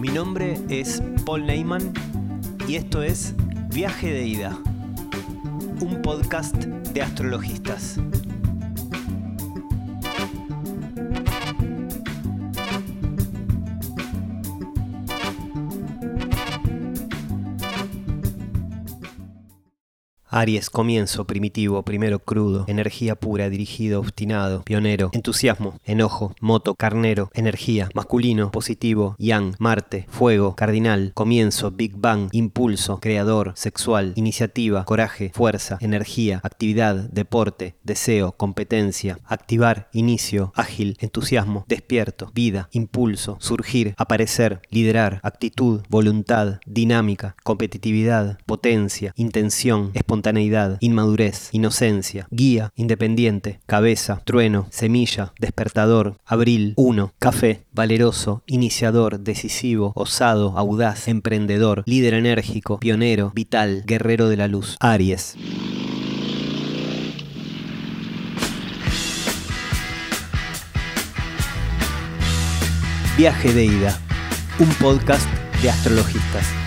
Mi nombre es Paul Neyman y esto es Viaje de Ida, un podcast de astrologistas. Aries, comienzo, primitivo, primero crudo, energía pura, dirigido, obstinado, pionero, entusiasmo, enojo, moto, carnero, energía, masculino, positivo, yang, Marte, fuego, cardinal, comienzo, Big Bang, impulso, creador, sexual, iniciativa, coraje, fuerza, energía, actividad, deporte, deseo, competencia, activar, inicio, ágil, entusiasmo, despierto, vida, impulso, surgir, aparecer, liderar, actitud, voluntad, dinámica, competitividad, potencia, intención, espontaneidad, inmadurez, inocencia, guía, independiente, cabeza, trueno, semilla, despertador, abril, uno, café, valeroso, iniciador, decisivo, osado, audaz, emprendedor, líder enérgico, pionero, vital, guerrero de la luz, Aries. Viaje de ida, un podcast de astrologistas.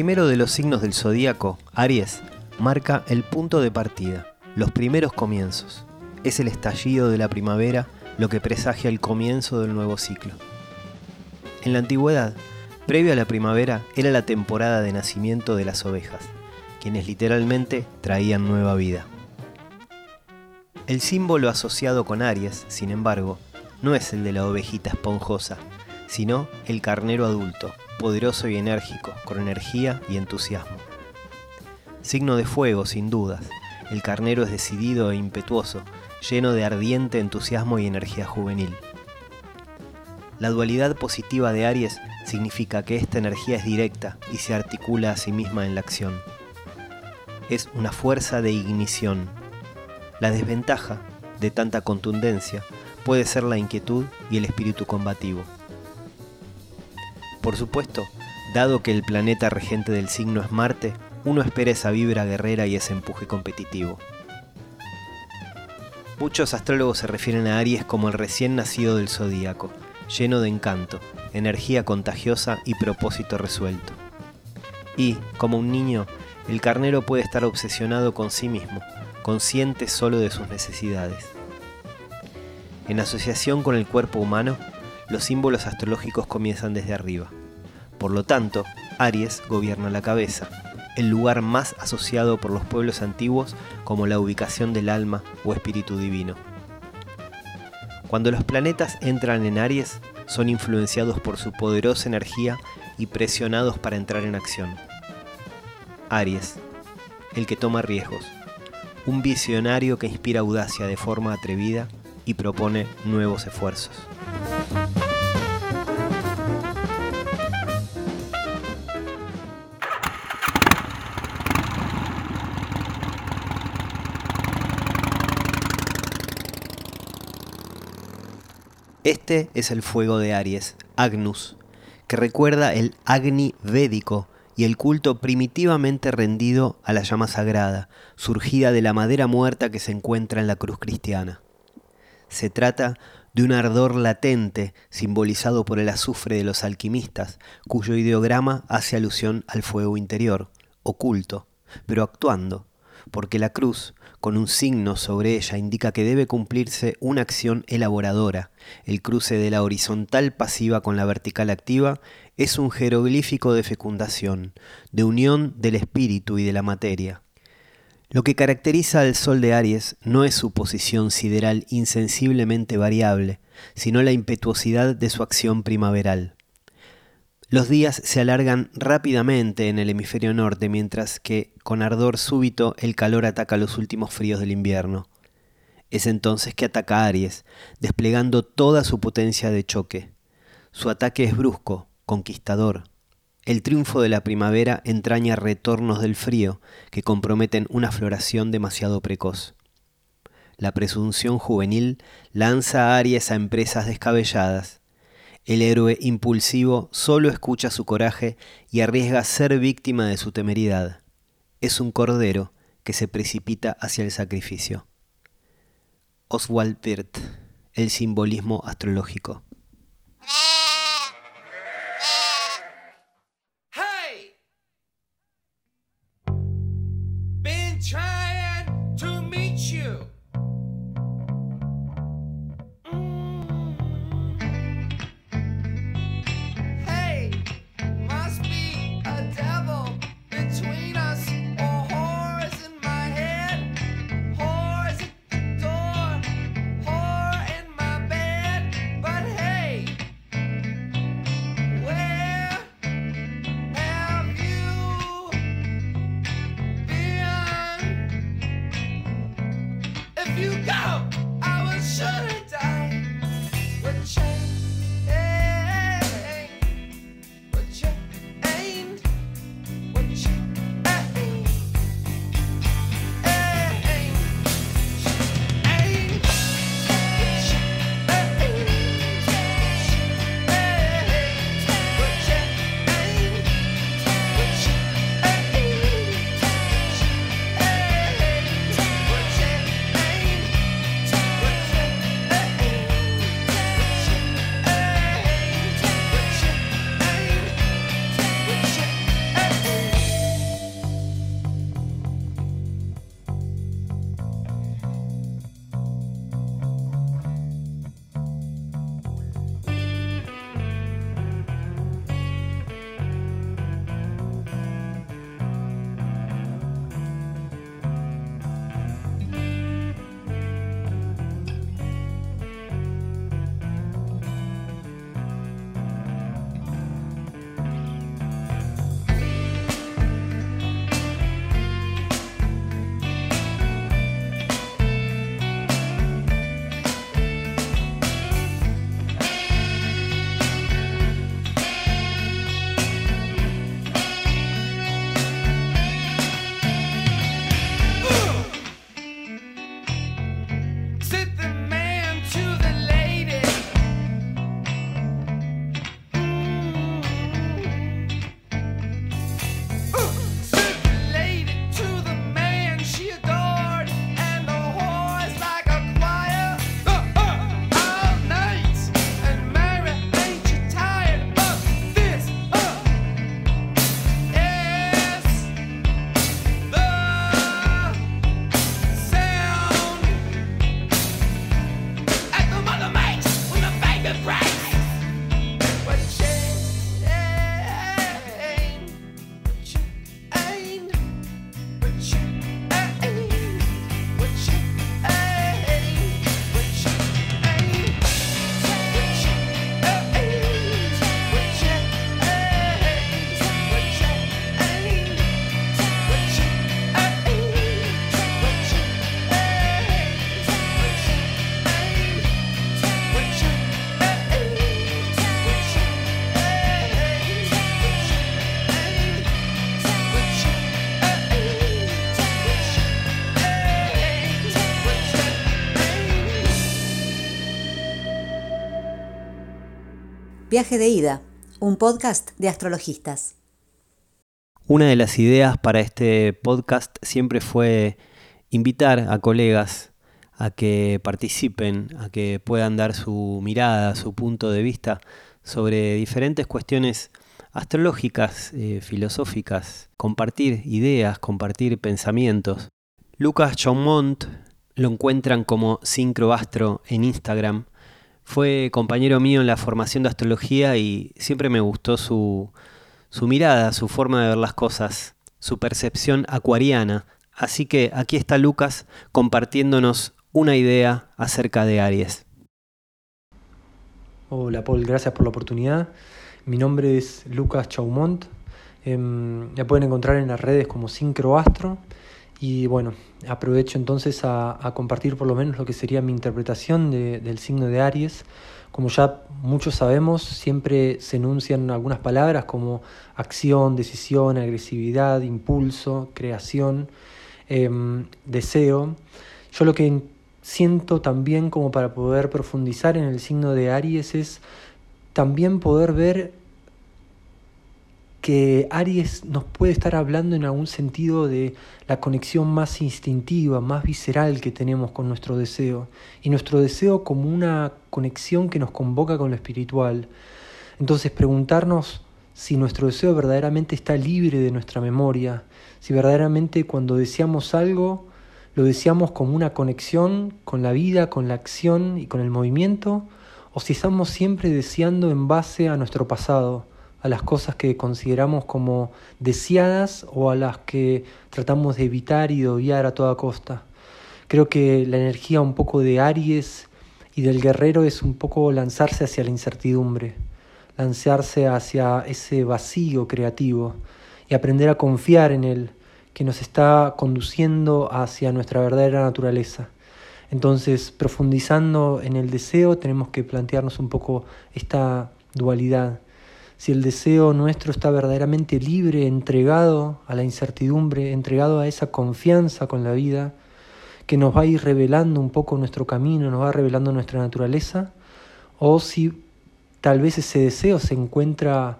Primero de los signos del zodíaco, Aries, marca el punto de partida, los primeros comienzos. Es el estallido de la primavera lo que presagia el comienzo del nuevo ciclo. En la antigüedad, previo a la primavera, era la temporada de nacimiento de las ovejas, quienes literalmente traían nueva vida. El símbolo asociado con Aries, sin embargo, no es el de la ovejita esponjosa, sino el carnero adulto, poderoso y enérgico, con energía y entusiasmo. Signo de fuego, sin dudas, el carnero es decidido e impetuoso, lleno de ardiente entusiasmo y energía juvenil. La dualidad positiva de Aries significa que esta energía es directa y se articula a sí misma en la acción. Es una fuerza de ignición. La desventaja de tanta contundencia puede ser la inquietud y el espíritu combativo. Por supuesto, dado que el planeta regente del signo es Marte, uno espera esa vibra guerrera y ese empuje competitivo. Muchos astrólogos se refieren a Aries como el recién nacido del zodíaco, lleno de encanto, energía contagiosa y propósito resuelto. Y, como un niño, el carnero puede estar obsesionado con sí mismo, consciente solo de sus necesidades. En asociación con el cuerpo humano, los símbolos astrológicos comienzan desde arriba. Por lo tanto, Aries gobierna la cabeza, el lugar más asociado por los pueblos antiguos como la ubicación del alma o espíritu divino. Cuando los planetas entran en Aries, son influenciados por su poderosa energía y presionados para entrar en acción. Aries, el que toma riesgos, un visionario que inspira audacia de forma atrevida y propone nuevos esfuerzos. Este es el fuego de Aries, Agnus, que recuerda el Agni védico y el culto primitivamente rendido a la llama sagrada, surgida de la madera muerta que se encuentra en la cruz cristiana. Se trata de un ardor latente simbolizado por el azufre de los alquimistas, cuyo ideograma hace alusión al fuego interior, oculto, pero actuando, porque la cruz, con un signo sobre ella, indica que debe cumplirse una acción elaboradora. El cruce de la horizontal pasiva con la vertical activa es un jeroglífico de fecundación, de unión del espíritu y de la materia. Lo que caracteriza al Sol de Aries no es su posición sideral insensiblemente variable, sino la impetuosidad de su acción primaveral. Los días se alargan rápidamente en el hemisferio norte, mientras que, con ardor súbito, el calor ataca los últimos fríos del invierno. Es entonces que ataca Aries, desplegando toda su potencia de choque. Su ataque es brusco, conquistador. El triunfo de la primavera entraña retornos del frío que comprometen una floración demasiado precoz. La presunción juvenil lanza a Aries a empresas descabelladas, el héroe impulsivo solo escucha su coraje y arriesga ser víctima de su temeridad. Es un cordero que se precipita hacia el sacrificio. Oswald Wirth, El simbolismo astrológico. you go! Viaje de ida, un podcast de astrologistas. Una de las ideas para este podcast siempre fue invitar a colegas a que participen, a que puedan dar su mirada, su punto de vista sobre diferentes cuestiones astrológicas, eh, filosóficas, compartir ideas, compartir pensamientos. Lucas Chaumont lo encuentran como Sincroastro en Instagram. Fue compañero mío en la formación de astrología y siempre me gustó su, su mirada, su forma de ver las cosas, su percepción acuariana. Así que aquí está Lucas compartiéndonos una idea acerca de Aries. Hola Paul, gracias por la oportunidad. Mi nombre es Lucas Chaumont. Eh, me pueden encontrar en las redes como Sincroastro. Y bueno, aprovecho entonces a, compartir por lo menos lo que sería mi interpretación de, del signo de Aries. Como ya muchos sabemos, siempre se enuncian algunas palabras como acción, decisión, agresividad, impulso, creación, eh, deseo. Yo lo que siento también como para poder profundizar en el signo de Aries es también poder ver que Aries nos puede estar hablando en algún sentido de la conexión más instintiva, más visceral que tenemos con nuestro deseo. Y nuestro deseo como una conexión que nos convoca con lo espiritual. Entonces preguntarnos si nuestro deseo verdaderamente está libre de nuestra memoria, si verdaderamente cuando deseamos algo lo deseamos como una conexión con la vida, con la acción y con el movimiento, o si estamos siempre deseando en base a nuestro pasado a las cosas que consideramos como deseadas o a las que tratamos de evitar y de obviar a toda costa. Creo que la energía un poco de Aries y del guerrero es un poco lanzarse hacia la incertidumbre, lanzarse hacia ese vacío creativo y aprender a confiar en él, que nos está conduciendo hacia nuestra verdadera naturaleza. Entonces, profundizando en el deseo, tenemos que plantearnos un poco esta dualidad si el deseo nuestro está verdaderamente libre, entregado a la incertidumbre, entregado a esa confianza con la vida, que nos va a ir revelando un poco nuestro camino, nos va revelando nuestra naturaleza, o si tal vez ese deseo se encuentra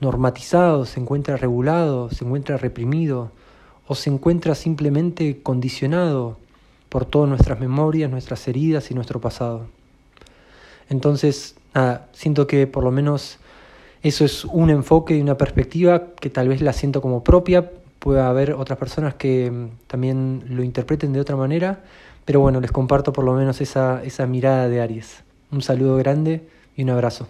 normatizado, se encuentra regulado, se encuentra reprimido, o se encuentra simplemente condicionado por todas nuestras memorias, nuestras heridas y nuestro pasado. Entonces, siento que por lo menos eso es un enfoque y una perspectiva que tal vez la siento como propia, puede haber otras personas que mm, también lo interpreten de otra manera, pero bueno, les comparto por lo menos esa, esa mirada de Aries. Un saludo grande y un abrazo.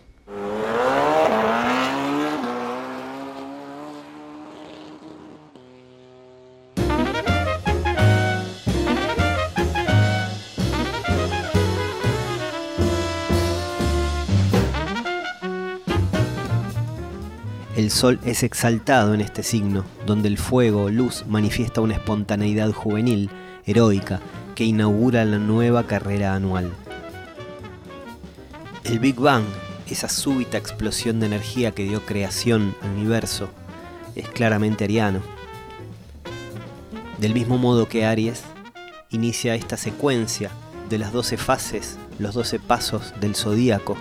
Sol es exaltado en este signo, donde el fuego o luz manifiesta una espontaneidad juvenil, heroica, que inaugura la nueva carrera anual. El Big Bang, esa súbita explosión de energía que dio creación al universo, es claramente ariano. Del mismo modo que Aries, inicia esta secuencia de las doce fases, los doce pasos del zodíaco,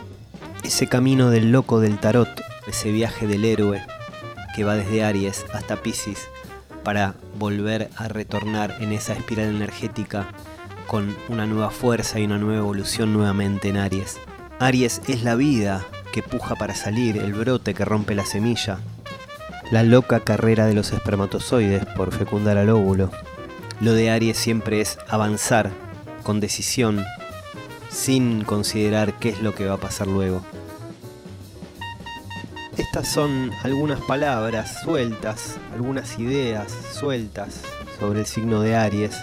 ese camino del loco del tarot ese viaje del héroe que va desde Aries hasta Pisces para volver a retornar en esa espiral energética con una nueva fuerza y una nueva evolución nuevamente en Aries. Aries es la vida que puja para salir, el brote que rompe la semilla, la loca carrera de los espermatozoides por fecundar al óvulo. Lo de Aries siempre es avanzar con decisión, sin considerar qué es lo que va a pasar luego. Estas son algunas palabras sueltas, algunas ideas sueltas sobre el signo de Aries.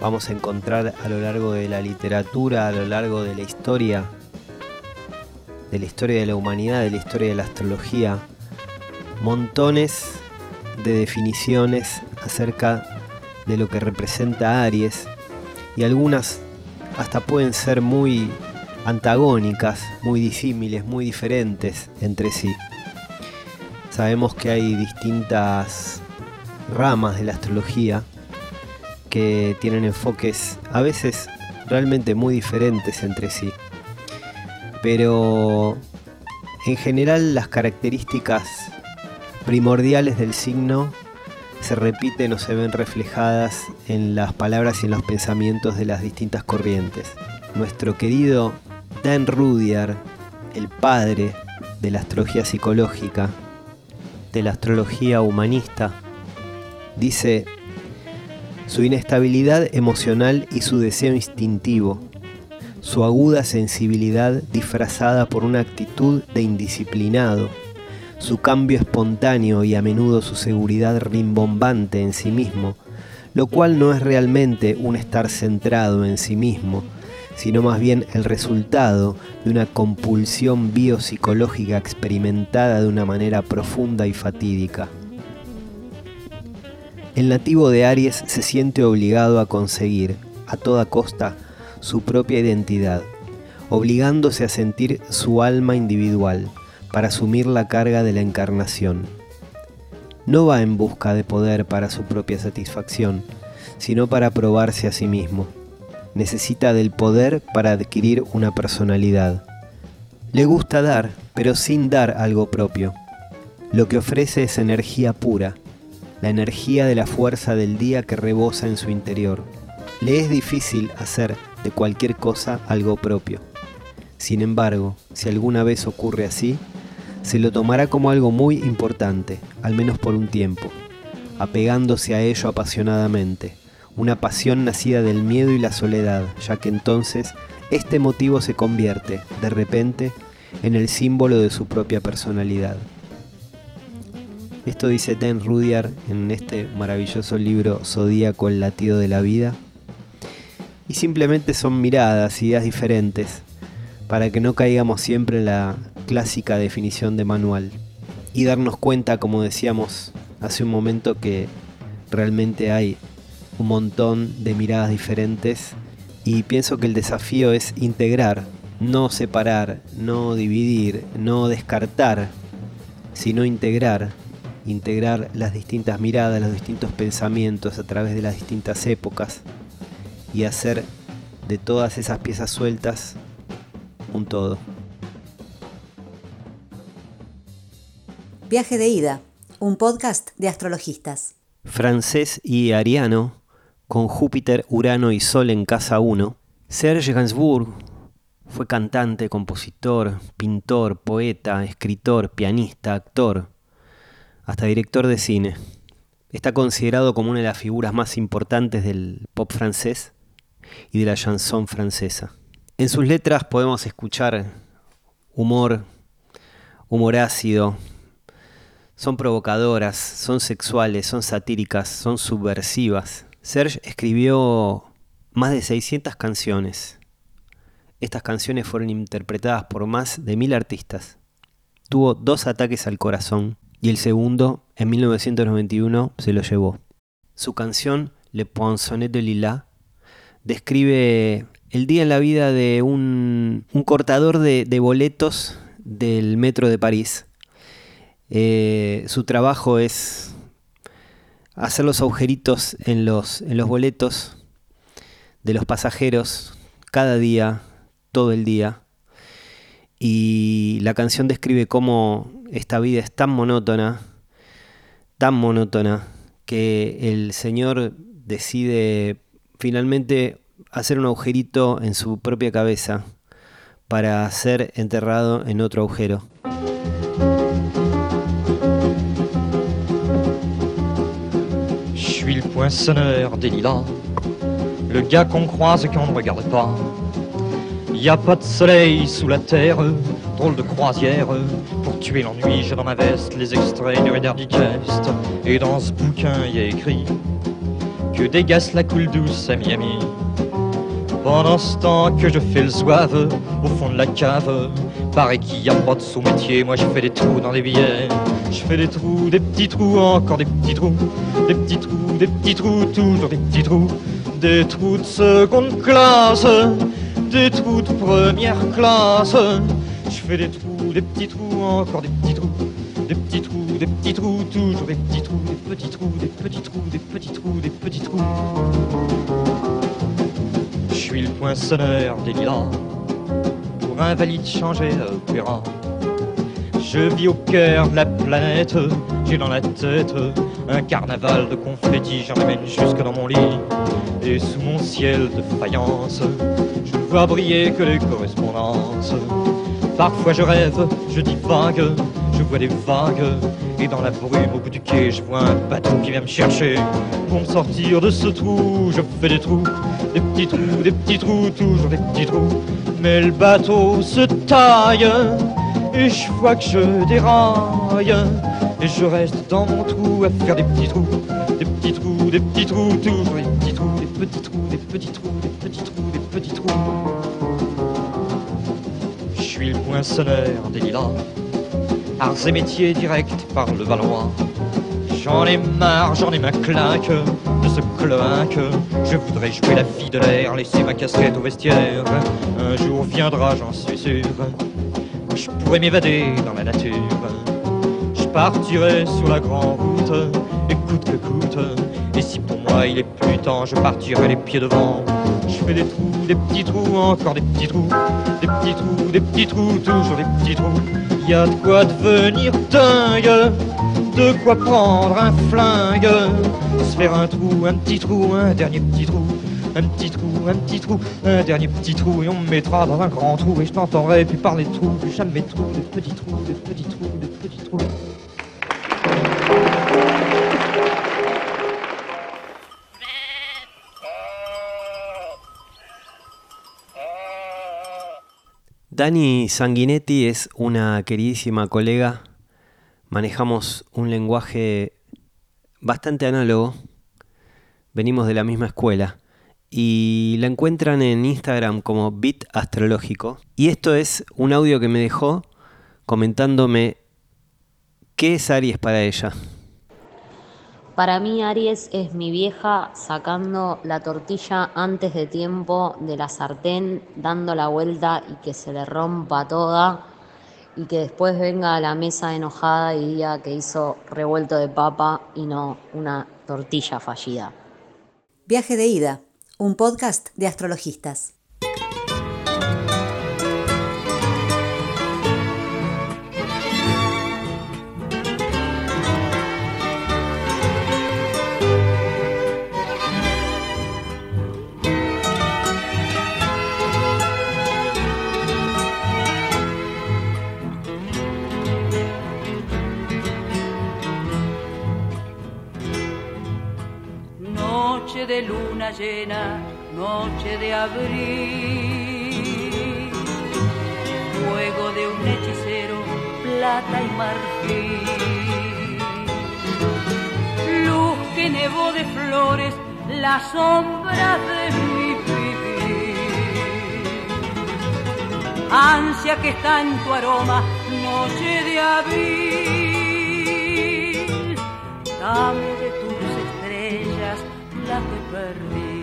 Vamos a encontrar a lo largo de la literatura, a lo largo de la historia, de la historia de la humanidad, de la historia de la astrología, montones de definiciones acerca de lo que representa Aries y algunas hasta pueden ser muy antagónicas, muy disímiles, muy diferentes entre sí. Sabemos que hay distintas ramas de la astrología que tienen enfoques a veces realmente muy diferentes entre sí. pero en general las características primordiales del signo se repiten o se ven reflejadas en las palabras y en los pensamientos de las distintas corrientes. Nuestro querido Dan Rudyard, el padre de la astrología psicológica, de la astrología humanista, dice su inestabilidad emocional y su deseo instintivo, su aguda sensibilidad disfrazada por una actitud de indisciplinado, su cambio espontáneo y a menudo su seguridad rimbombante en sí mismo, lo cual no es realmente un estar centrado en sí mismo, sino más bien el resultado de una compulsión biopsicológica experimentada de una manera profunda y fatídica. El nativo de Aries se siente obligado a conseguir, a toda costa, su propia identidad, obligándose a sentir su alma individual para asumir la carga de la encarnación. No va en busca de poder para su propia satisfacción, sino para probarse a sí mismo necesita del poder para adquirir una personalidad. Le gusta dar, pero sin dar algo propio. Lo que ofrece es energía pura, la energía de la fuerza del día que rebosa en su interior. Le es difícil hacer de cualquier cosa algo propio. Sin embargo, si alguna vez ocurre así, se lo tomará como algo muy importante, al menos por un tiempo, apegándose a ello apasionadamente, una pasión nacida del miedo y la soledad, ya que entonces este motivo se convierte, de repente, en el símbolo de su propia personalidad. Esto dice Dan Rudyard en este maravilloso libro Zodíaco, el latido de la vida. Y simplemente son miradas, ideas diferentes, para que no caigamos siempre en la clásica definición de manual. Y darnos cuenta, como decíamos hace un momento, que realmente hay un montón de miradas diferentes y pienso que el desafío es integrar, no separar, no dividir, no descartar, sino integrar, integrar las distintas miradas, los distintos pensamientos a través de las distintas épocas y hacer de todas esas piezas sueltas un todo. Viaje de ida, un podcast de astrologistas. Francés y ariano con Júpiter, Urano y Sol en casa 1. Serge Gainsbourg fue cantante, compositor, pintor, poeta, escritor, pianista, actor, hasta director de cine. Está considerado como una de las figuras más importantes del pop francés y de la chanson francesa. En sus letras podemos escuchar humor, humor ácido, son provocadoras, son sexuales, son satíricas, son subversivas. Serge escribió más de 600 canciones. Estas canciones fueron interpretadas por más de mil artistas. Tuvo dos ataques al corazón y el segundo, en 1991, se lo llevó. Su canción Le Poinçonnet de Lila describe el día en la vida de un, cortador de, de, boletos del metro de París. Eh, su trabajo es hacer los agujeritos en los, en los boletos de los pasajeros cada día, todo el día. Y la canción describe cómo esta vida es tan monótona, tan monótona, que el Señor decide finalmente hacer un agujerito en su propia cabeza para ser enterrado en otro agujero. Le poinçonneur des lilas, le gars qu'on croise quand on ne regarde pas. Y a pas de soleil sous la terre, drôle de croisière. Pour tuer l'ennui, j'ai dans ma veste les extraits du Reader Digest. Et dans ce bouquin, y a écrit que dégasse la coule douce à Miami. Pendant ce temps que je fais le zouave au fond de la cave, paraît qu'il y a pas de sous-métier, moi je fais des trous dans les billets. Je fais des trous, des petits trous, encore des petits trous, des petits trous, des petits trous, toujours des petits trous, des trous de seconde classe, des trous de première classe. Je fais des trous, des petits trous, encore des petits trous, des petits trous, des petits trous, toujours des petits trous, des petits trous, des petits trous, des petits trous, des petits trous. Je suis le poinçonneur des lilas. Invalide changé à opéra. Je vis au cœur de la planète, j'ai dans la tête un carnaval de confettis, j'en amène jusque dans mon lit. Et sous mon ciel de faïence, je ne vois briller que les correspondances. Parfois je rêve, je divague, je vois des vagues, et dans la brume au bout du quai, je vois un bateau qui vient me chercher. Pour me sortir de ce trou, je fais des trous, des petits trous, des petits trous, toujours des petits trous. Mais le bateau se taille, et je vois que je déraille, et je reste dans mon trou à faire des petits trous, des petits trous, des petits trous, toujours des petits trous, des petits trous, des petits trous, des petits trous, des petits trous. Je suis le poinçonneur des lilas, arts et métiers directs par le Valois. J'en ai marre, j'en ai ma claque de ce cloaque. Je voudrais jouer la fille de l'air, laisser ma casquette au vestiaire. Un jour viendra, j'en suis sûr. Je pourrais m'évader dans la nature. Je partirai sur la grande route, et coûte que coûte. Et si pour moi il est plus temps, je partirai les pieds devant. Je fais des trous, des petits trous, encore des petits trous, des petits trous, des petits trous, toujours des petits trous. Y a de quoi devenir dingue, de quoi prendre un flingue, se faire un trou, un petit trou, un dernier petit trou. Un petit trou, un petit trou, un dernier petit trou, et on me mettra dans un grand trou, et je t'entendrai plus parler de trous, plus jamais de trous, de petits trous, de petits trous, de petits trous. Dani Sanguinetti es una queridísima colega. Manejamos un lenguaje bastante análogo. Venimos de la misma escuela. Y la encuentran en Instagram como Bit Astrológico. Y esto es un audio que me dejó comentándome qué es Aries para ella. Para mí Aries es mi vieja sacando la tortilla antes de tiempo de la sartén, dando la vuelta y que se le rompa toda y que después venga a la mesa enojada y diga que hizo revuelto de papa y no una tortilla fallida. Viaje de ida, un podcast de astrologistas. De luna llena, noche de abril, fuego de un hechicero, plata y marfil, luz que nevó de flores, la sombra de mi vivir, ansia que está en tu aroma, noche de abril, dame la que perdí.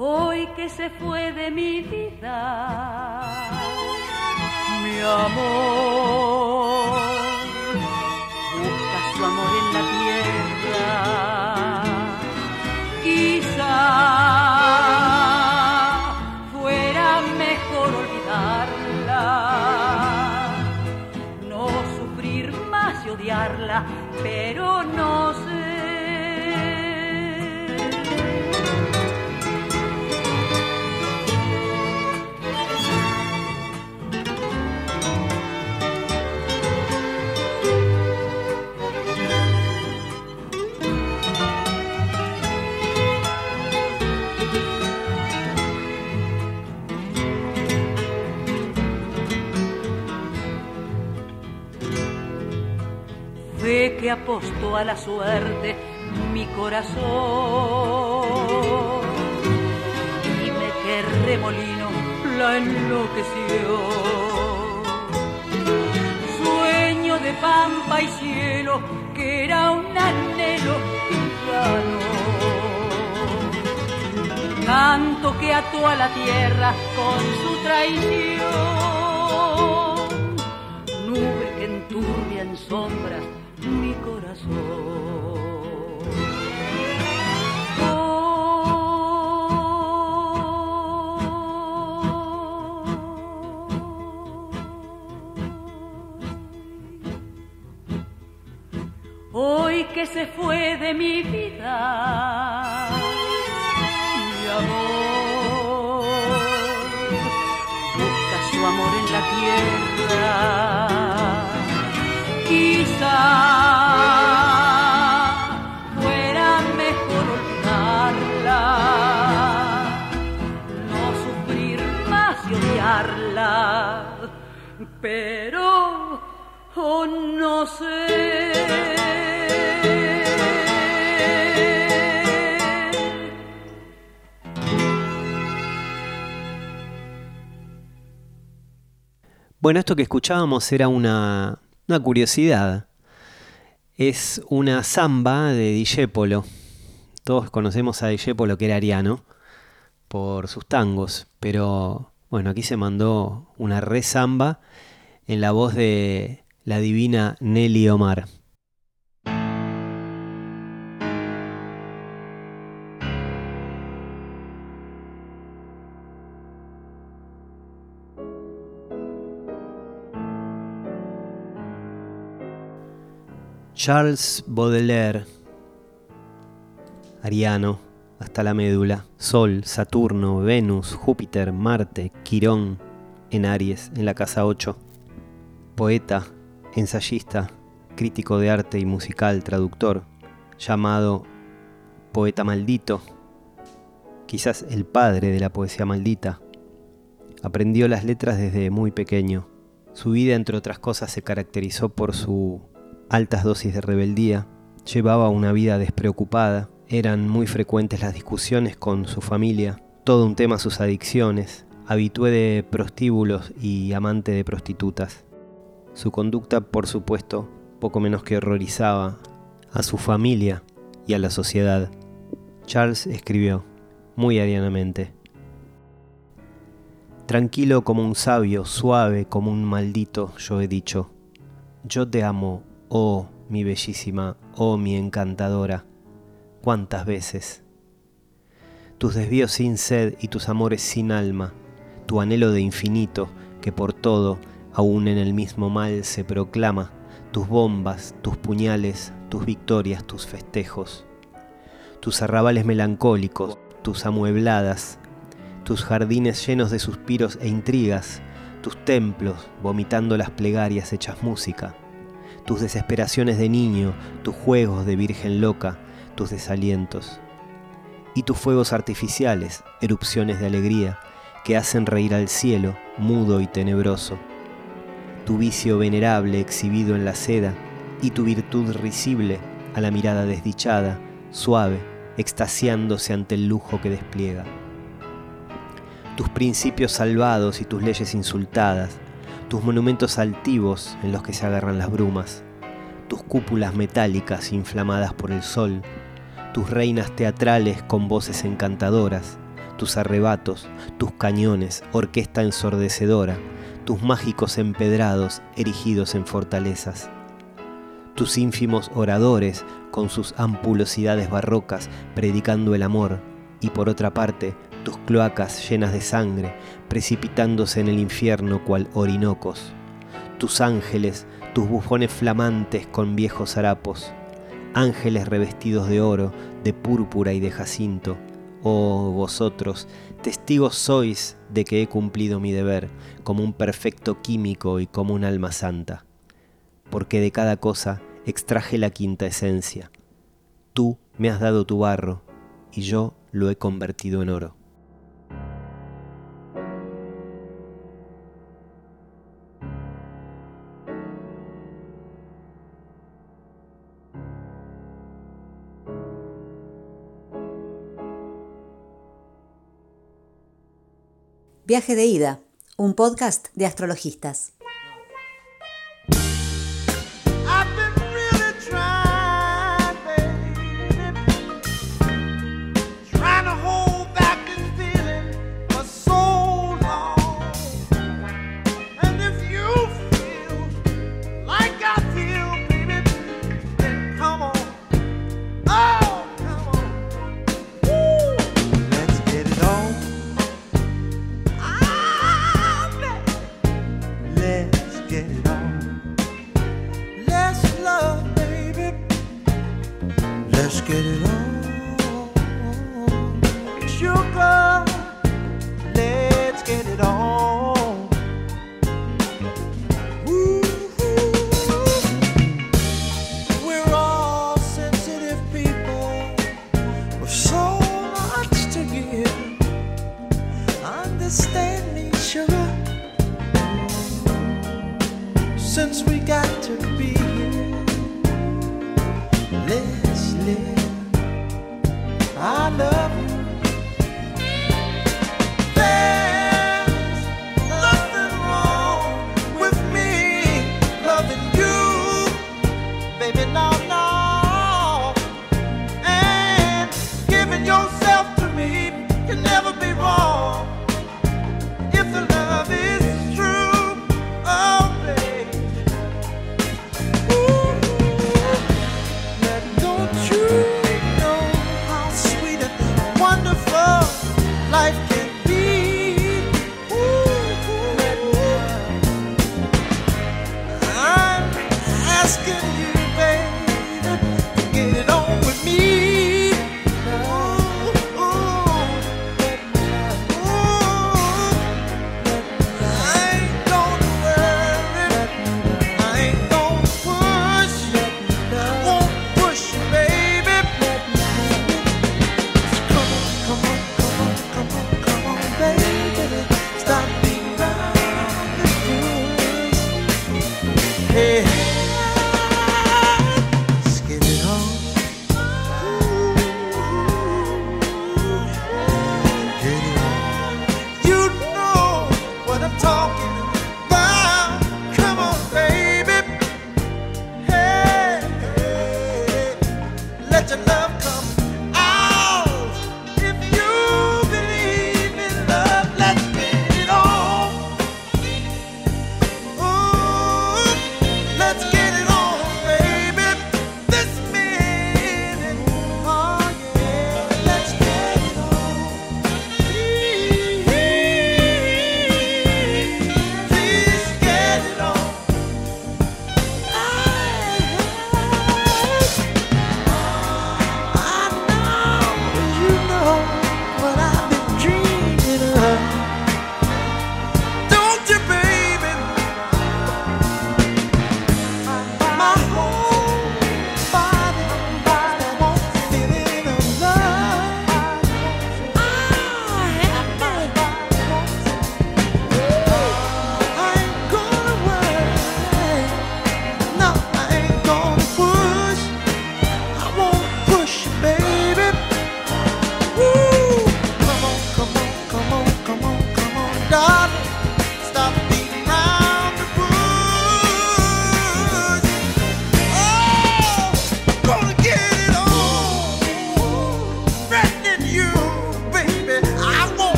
Hoy que se fue de mi vida, mi amor, Que apostó a la suerte mi corazón. Dime qué remolino la enloqueció. Sueño de pampa y cielo que era un anhelo y ya no. Canto que ató a la tierra con su traición nube que enturbia en sombras mi corazón. Hoy que se fue de mi vida, pero oh, no sé. Bueno, esto que escuchábamos era una, una curiosidad. Es una samba de Dijépolo. Todos conocemos a Dijépolo, que era ariano, por sus tangos. Pero bueno, aquí se mandó una re samba en la voz de la divina Nelly Omar. Charles Baudelaire, Ariano, hasta la médula, Sol, Saturno, Venus, Júpiter, Marte, Quirón, en Aries, en la casa 8. Poeta, ensayista, crítico de arte y musical, traductor, llamado Poeta Maldito, quizás el padre de la poesía maldita. Aprendió las letras desde muy pequeño. Su vida, entre otras cosas, se caracterizó por su altas dosis de rebeldía, llevaba una vida despreocupada, eran muy frecuentes las discusiones con su familia, todo un tema sus adicciones, habitué de prostíbulos y amante de prostitutas. Su conducta, por supuesto, poco menos que horrorizaba a su familia y a la sociedad. Charles escribió, muy arianamente, Tranquilo como un sabio, suave como un maldito, yo he dicho, yo te amo, oh mi bellísima, oh mi encantadora, cuántas veces. Tus desvíos sin sed y tus amores sin alma, tu anhelo de infinito, que por todo, aún en el mismo mal, se proclama, tus bombas, tus puñales, tus victorias, tus festejos, tus arrabales melancólicos, tus amuebladas, tus jardines llenos de suspiros e intrigas, tus templos vomitando las plegarias hechas música, tus desesperaciones de niño, tus juegos de virgen loca, tus desalientos, y tus fuegos artificiales, erupciones de alegría, que hacen reír al cielo, mudo y tenebroso, tu vicio venerable exhibido en la seda, y tu virtud risible a la mirada desdichada, suave, extasiándose ante el lujo que despliega. Tus principios salvados y tus leyes insultadas, tus monumentos altivos en los que se agarran las brumas, tus cúpulas metálicas inflamadas por el sol, tus reinas teatrales con voces encantadoras, tus arrebatos, tus cañones, orquesta ensordecedora, tus mágicos empedrados erigidos en fortalezas, tus ínfimos oradores con sus ampulosidades barrocas predicando el amor, y por otra parte, tus cloacas llenas de sangre, precipitándose en el infierno cual orinocos, tus ángeles, tus bufones flamantes con viejos harapos, ángeles revestidos de oro, de púrpura y de jacinto, oh vosotros, testigos sois de que he cumplido mi deber, como un perfecto químico y como un alma santa, porque de cada cosa extraje la quinta esencia. Tú me has dado tu barro, y yo lo he convertido en oro. Viaje de ida, un podcast de astrologistas.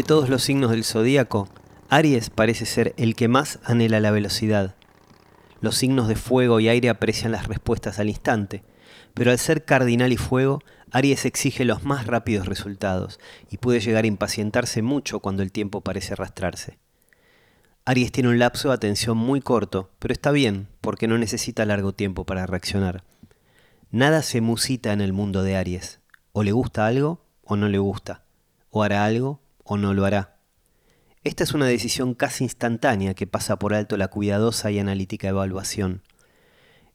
De todos los signos del zodíaco, Aries parece ser el que más anhela la velocidad. Los signos de fuego y aire aprecian las respuestas al instante, pero al ser cardinal y fuego, Aries exige los más rápidos resultados y puede llegar a impacientarse mucho cuando el tiempo parece arrastrarse. Aries tiene un lapso de atención muy corto, pero está bien porque no necesita largo tiempo para reaccionar. Nada se musita en el mundo de Aries. O le gusta algo o no le gusta. O hará algo o no lo hará. Esta es una decisión casi instantánea que pasa por alto la cuidadosa y analítica evaluación.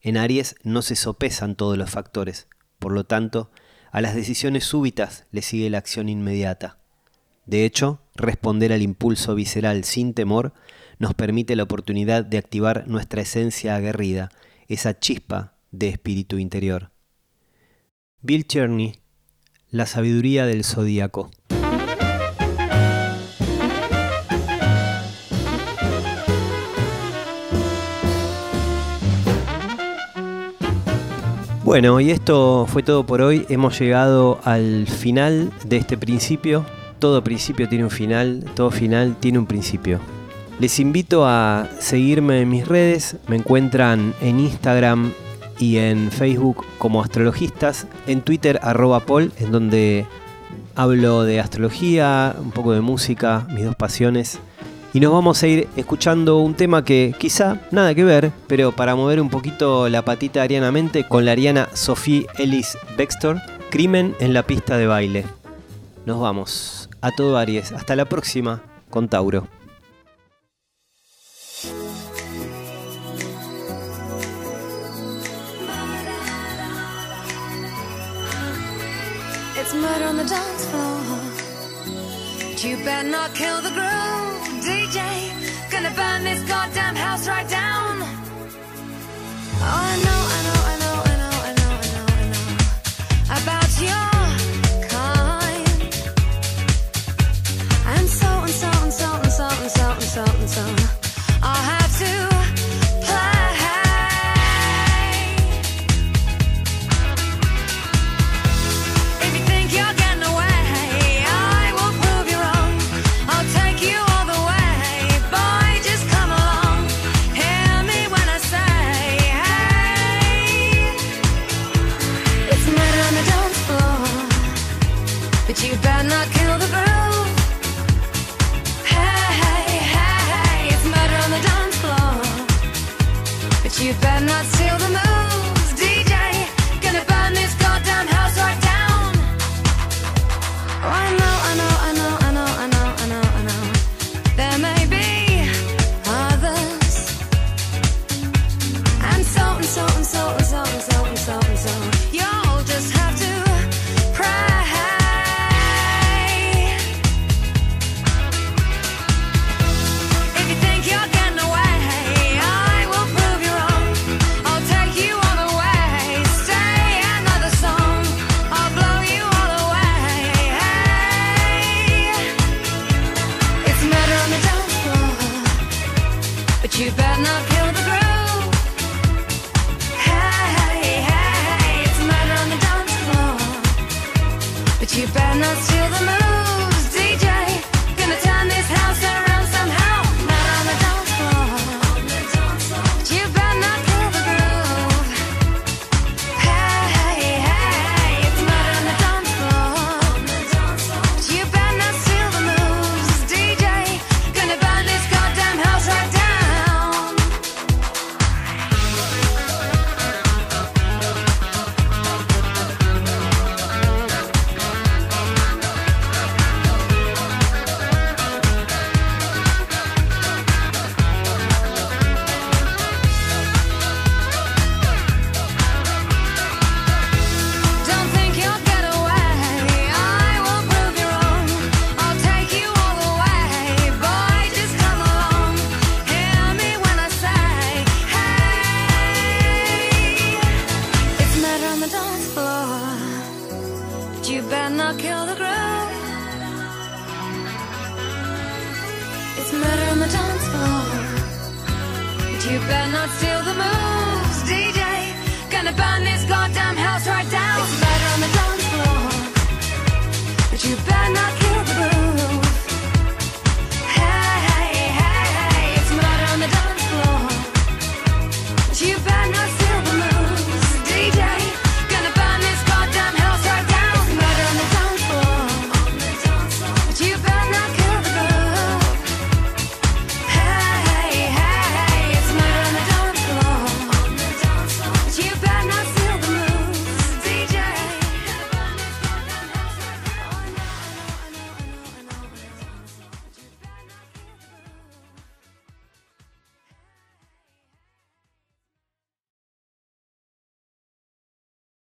En Aries no se sopesan todos los factores, por lo tanto, a las decisiones súbitas le sigue la acción inmediata. De hecho, responder al impulso visceral sin temor nos permite la oportunidad de activar nuestra esencia aguerrida, esa chispa de espíritu interior. Bill Cherney, La sabiduría del zodíaco. Bueno, y esto fue todo por hoy. Hemos llegado al final de este principio. Todo principio tiene un final, todo final tiene un principio. Les invito a seguirme en mis redes. Me encuentran en Instagram y en Facebook como astrologistas. En Twitter arroba Paul, en donde hablo de astrología, un poco de música, mis dos pasiones y nos vamos a ir escuchando un tema que quizá nada que ver, pero para mover un poquito la patita arianamente con la ariana Sophie Ellis Bextor, Crimen en la pista de baile. Nos vamos. A todo Aries. Hasta la próxima con Tauro. It's DJ. Gonna burn this goddamn house right down. Oh, I know, I know.